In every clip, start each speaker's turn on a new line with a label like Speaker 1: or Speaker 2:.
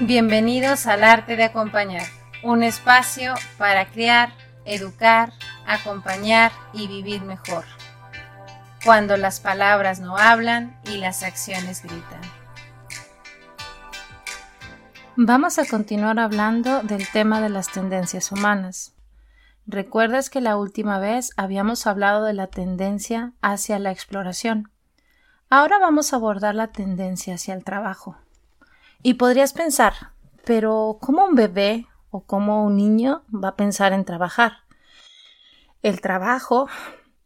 Speaker 1: Bienvenidos al arte de acompañar, un espacio para crear, educar, acompañar y vivir mejor. Cuando las palabras no hablan y las acciones gritan. Vamos a continuar hablando del tema de las tendencias humanas. ¿Recuerdas que la última vez habíamos hablado de la tendencia hacia la exploración? Ahora vamos a abordar la tendencia hacia el trabajo. Y podrías pensar, pero ¿cómo un bebé o cómo un niño va a pensar en trabajar? El trabajo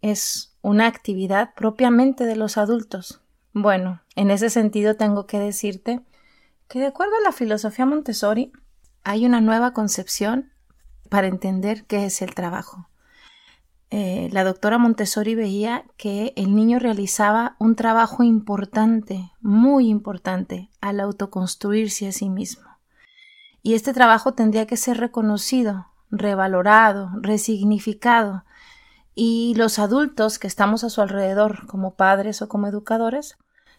Speaker 1: es una actividad propiamente de los adultos. Bueno, en ese sentido tengo que decirte que de acuerdo a la filosofía Montessori hay una nueva concepción para entender qué es el trabajo. Eh, la doctora Montessori veía que el niño realizaba un trabajo importante, muy importante, al autoconstruirse a sí mismo. Y este trabajo tendría que ser reconocido, revalorado, resignificado. Y los adultos que estamos a su alrededor, como padres o como educadores,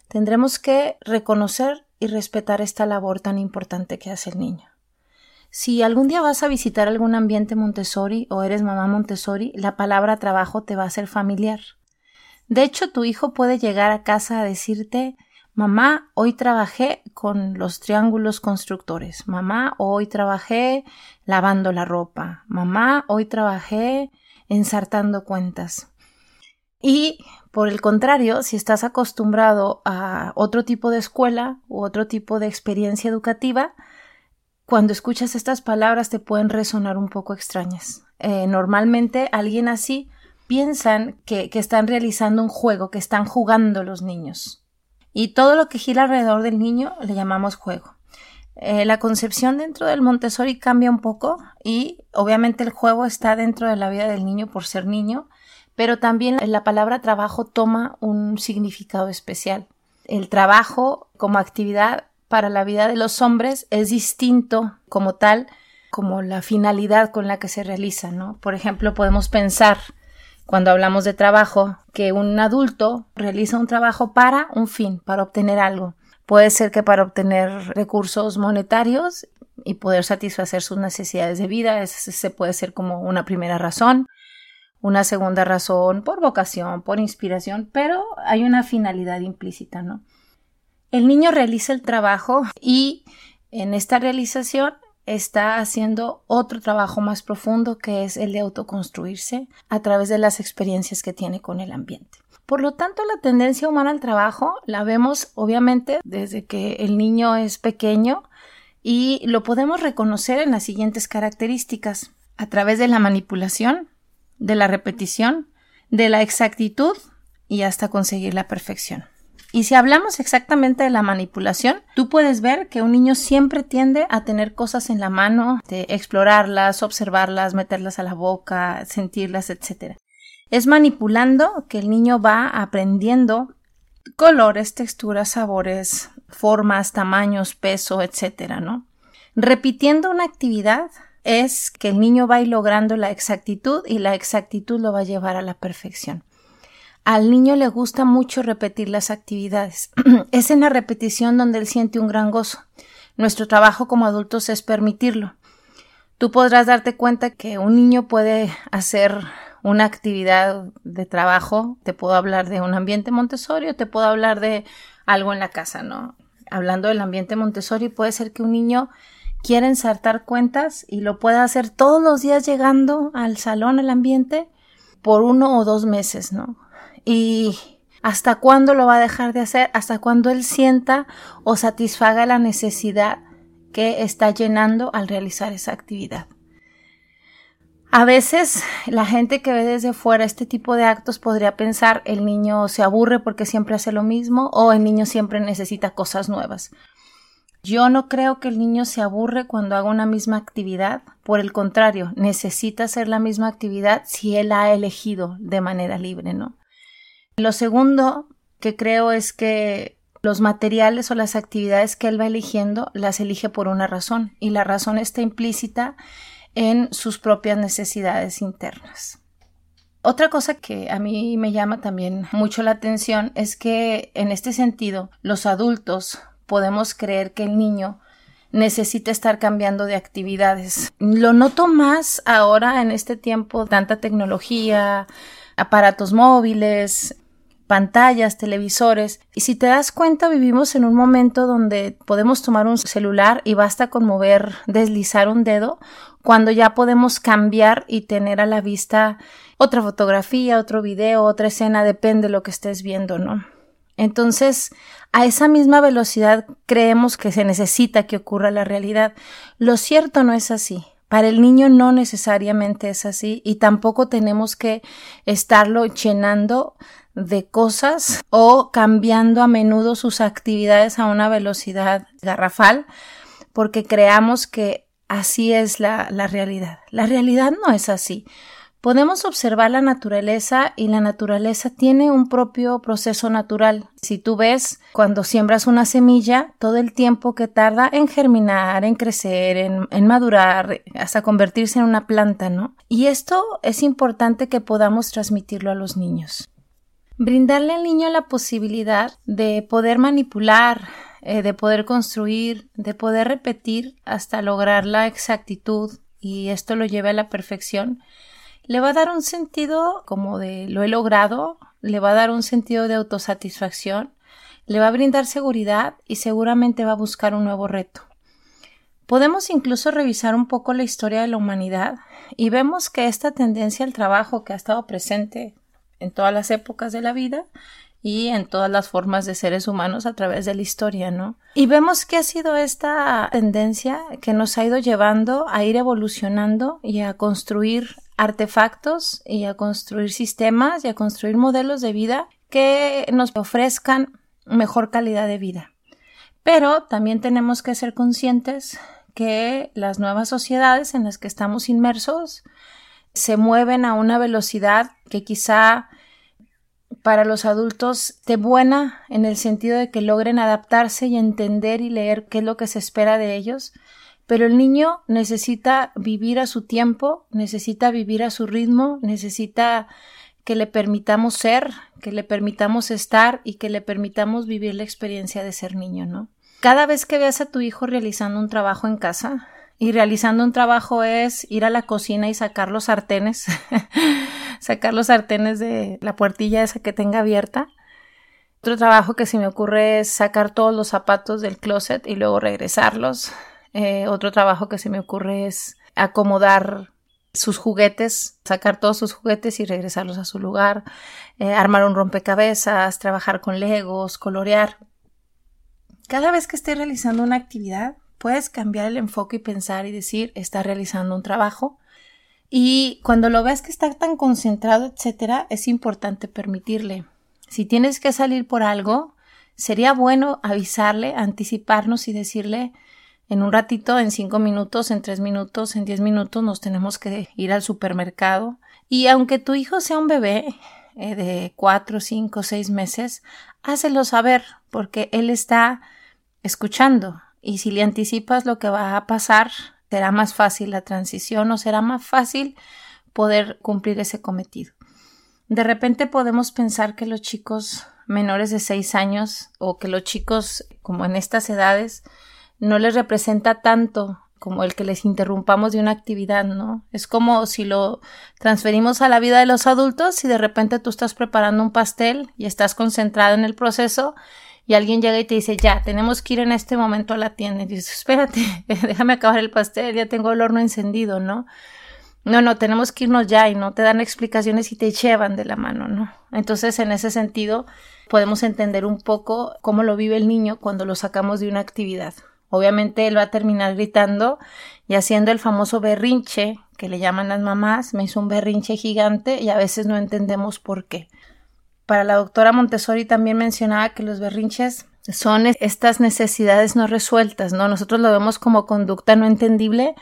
Speaker 1: tendremos que reconocer y respetar esta labor tan importante que hace el niño. Si algún día vas a visitar algún ambiente Montessori o eres mamá Montessori, la palabra trabajo te va a ser familiar. De hecho, tu hijo puede llegar a casa a decirte Mamá, hoy trabajé con los triángulos constructores. Mamá, hoy trabajé lavando la ropa. Mamá, hoy trabajé ensartando cuentas. Y por el contrario, si estás acostumbrado a otro tipo de escuela u otro tipo de experiencia educativa, cuando escuchas estas palabras te pueden resonar un poco extrañas. Eh, normalmente alguien así piensan que, están realizando un juego, que están jugando los niños. Y todo lo que gira alrededor del niño le llamamos juego. Eh, la concepción dentro del Montessori cambia un poco y obviamente el juego está dentro de la vida del niño por ser niño, pero también la palabra trabajo toma un significado especial. El trabajo como actividad para la vida de los hombres es distinto como tal, como la finalidad con la que se realiza, ¿no? Por ejemplo, podemos pensar cuando hablamos de trabajo que un adulto realiza un trabajo para un fin, para obtener algo. Puede ser que para obtener recursos monetarios y poder satisfacer sus necesidades de vida, ese puede ser como una primera razón, una segunda razón por vocación, por inspiración, pero hay una finalidad implícita, ¿no? El niño realiza el trabajo y en esta realización está haciendo otro trabajo más profundo que es el de autoconstruirse a través de las experiencias que tiene con el ambiente. Por lo tanto, la tendencia humana al trabajo la vemos obviamente desde que el niño es pequeño y lo podemos reconocer en las siguientes características a través de la manipulación, de la repetición, de la exactitud y hasta conseguir la perfección. Y si hablamos exactamente de la manipulación, tú puedes ver que un niño siempre tiende a tener cosas en la mano, de explorarlas, observarlas, meterlas a la boca, sentirlas, etc. Es manipulando que el niño va aprendiendo colores, texturas, sabores, formas, tamaños, peso, etc. ¿no? Repitiendo una actividad es que el niño va a ir logrando la exactitud y la exactitud lo va a llevar a la perfección. Al niño le gusta mucho repetir las actividades. es en la repetición donde él siente un gran gozo. Nuestro trabajo como adultos es permitirlo. Tú podrás darte cuenta que un niño puede hacer una actividad de trabajo. Te puedo hablar de un ambiente Montessori te puedo hablar de algo en la casa, ¿no? Hablando del ambiente Montessori, puede ser que un niño quiera ensartar cuentas y lo pueda hacer todos los días llegando al salón, al ambiente, por uno o dos meses, ¿no? Y hasta cuándo lo va a dejar de hacer, hasta cuándo él sienta o satisfaga la necesidad que está llenando al realizar esa actividad. A veces la gente que ve desde fuera este tipo de actos podría pensar el niño se aburre porque siempre hace lo mismo o el niño siempre necesita cosas nuevas. Yo no creo que el niño se aburre cuando haga una misma actividad. Por el contrario, necesita hacer la misma actividad si él ha elegido de manera libre, ¿no? Lo segundo que creo es que los materiales o las actividades que él va eligiendo las elige por una razón y la razón está implícita en sus propias necesidades internas. Otra cosa que a mí me llama también mucho la atención es que en este sentido los adultos podemos creer que el niño necesita estar cambiando de actividades. Lo noto más ahora en este tiempo, tanta tecnología, aparatos móviles, pantallas, televisores. Y si te das cuenta, vivimos en un momento donde podemos tomar un celular y basta con mover, deslizar un dedo, cuando ya podemos cambiar y tener a la vista otra fotografía, otro video, otra escena, depende de lo que estés viendo, ¿no? Entonces, a esa misma velocidad creemos que se necesita que ocurra la realidad. Lo cierto no es así. Para el niño no necesariamente es así y tampoco tenemos que estarlo llenando de cosas o cambiando a menudo sus actividades a una velocidad garrafal porque creamos que así es la, la realidad. La realidad no es así. Podemos observar la naturaleza y la naturaleza tiene un propio proceso natural. Si tú ves cuando siembras una semilla, todo el tiempo que tarda en germinar, en crecer, en, madurar, hasta convertirse en una planta, ¿no? Y esto es importante que podamos transmitirlo a los niños. Brindarle al niño la posibilidad de poder manipular, eh, de poder construir, de poder repetir hasta lograr la exactitud y esto lo lleve a la perfección, le va a dar un sentido como de lo he logrado, le va a dar un sentido de autosatisfacción, le va a brindar seguridad y seguramente va a buscar un nuevo reto. Podemos incluso revisar un poco la historia de la humanidad y vemos que esta tendencia al trabajo que ha estado presente en todas las épocas de la vida y en todas las formas de seres humanos a través de la historia, ¿no? Y vemos que ha sido esta tendencia que nos ha ido llevando a ir evolucionando y a construir artefactos y a construir sistemas y a construir modelos de vida que nos ofrezcan mejor calidad de vida. Pero también tenemos que ser conscientes que las nuevas sociedades en las que estamos inmersos se mueven a una velocidad que quizá para los adultos esté buena en el sentido de que logren adaptarse y entender y leer qué es lo que se espera de ellos, pero el niño necesita vivir a su tiempo, necesita vivir a su ritmo, necesita que le permitamos ser, que le permitamos estar y que le permitamos vivir la experiencia de ser niño, ¿no? Cada vez que veas a tu hijo realizando un trabajo en casa, y realizando un trabajo es ir a la cocina y sacar los sartenes, sacar los sartenes de la puertilla esa que tenga abierta. Otro trabajo que se me ocurre es sacar todos los zapatos del closet y luego regresarlos. Eh, otro trabajo que se me ocurre es acomodar sus juguetes, sacar todos sus juguetes y regresarlos a su lugar, eh, armar un rompecabezas, trabajar con legos, colorear. Cada vez que esté realizando una actividad, puedes cambiar el enfoque y pensar y decir, está realizando un trabajo. Y cuando lo veas que está tan concentrado, etcétera, es importante permitirle. Si tienes que salir por algo, sería bueno avisarle, anticiparnos y decirle, en un ratito, en cinco minutos, en tres minutos, en diez minutos nos tenemos que ir al supermercado. Y aunque tu hijo sea un bebé eh, de cuatro, cinco, seis meses, hácelo saber porque él está escuchando. Y si le anticipas lo que va a pasar, será más fácil la transición o será más fácil poder cumplir ese cometido. De repente podemos pensar que los chicos menores de seis años o que los chicos como en estas edades no les representa tanto como el que les interrumpamos de una actividad, ¿no? Es como si lo transferimos a la vida de los adultos y de repente tú estás preparando un pastel y estás concentrado en el proceso y alguien llega y te dice, ya, tenemos que ir en este momento a la tienda. Y dices, espérate, déjame acabar el pastel, ya tengo el horno encendido, ¿no? No, no, tenemos que irnos ya y no te dan explicaciones y te llevan de la mano, ¿no? Entonces, en ese sentido, podemos entender un poco cómo lo vive el niño cuando lo sacamos de una actividad. Obviamente él va a terminar gritando y haciendo el famoso berrinche que le llaman las mamás. Me hizo un berrinche gigante y a veces no entendemos por qué. Para la doctora Montessori también mencionaba que los berrinches son estas necesidades no resueltas, ¿no? Nosotros lo vemos como conducta no entendible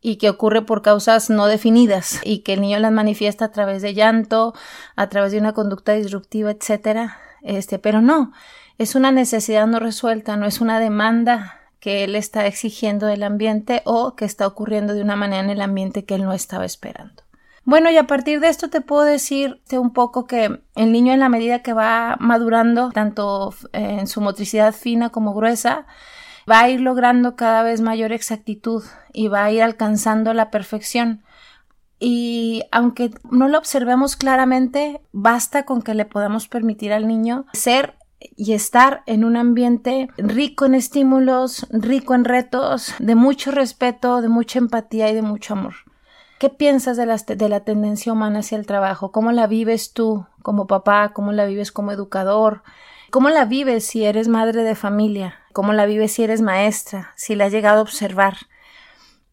Speaker 1: y que ocurre por causas no definidas y que el niño las manifiesta a través de llanto, a través de una conducta disruptiva, etcétera. Este, pero no, es una necesidad no resuelta, no es una demanda que él está exigiendo del ambiente o que está ocurriendo de una manera en el ambiente que él no estaba esperando. Bueno, y a partir de esto te puedo decir un poco que el niño en la medida que va madurando, tanto en su motricidad fina como gruesa, va a ir logrando cada vez mayor exactitud y va a ir alcanzando la perfección. Y aunque no lo observemos claramente, basta con que le podamos permitir al niño ser y estar en un ambiente rico en estímulos, rico en retos, de mucho respeto, de mucha empatía y de mucho amor. ¿Qué piensas de la, de la tendencia humana hacia el trabajo? ¿Cómo la vives tú como papá? ¿Cómo la vives como educador? ¿Cómo la vives si eres madre de familia? ¿Cómo la vives si eres maestra? Si la has llegado a observar.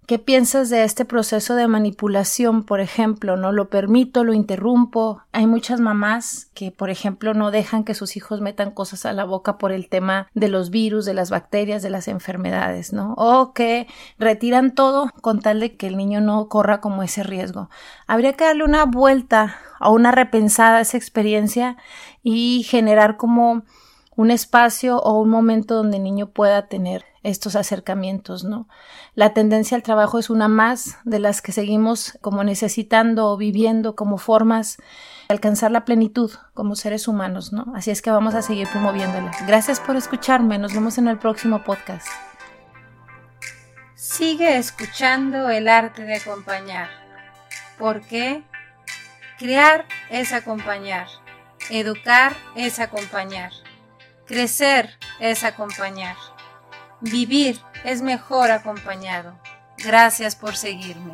Speaker 1: ¿Qué piensas de este proceso de manipulación, por ejemplo? No lo permito, lo interrumpo. Hay muchas mamás que, por ejemplo, no dejan que sus hijos metan cosas a la boca por el tema de los virus, de las bacterias, de las enfermedades, ¿no? O que retiran todo con tal de que el niño no corra como ese riesgo. Habría que darle una vuelta o una repensada a esa experiencia y generar como un espacio o un momento donde el niño pueda tener estos acercamientos, ¿no? La tendencia al trabajo es una más de las que seguimos como necesitando o viviendo como formas de alcanzar la plenitud como seres humanos, ¿no? Así es que vamos a seguir promoviéndola. Gracias por escucharme, nos vemos en el próximo podcast. Sigue escuchando el arte de acompañar. porque Crear es acompañar. Educar es acompañar. Crecer es acompañar. Vivir es mejor acompañado. Gracias por seguirme.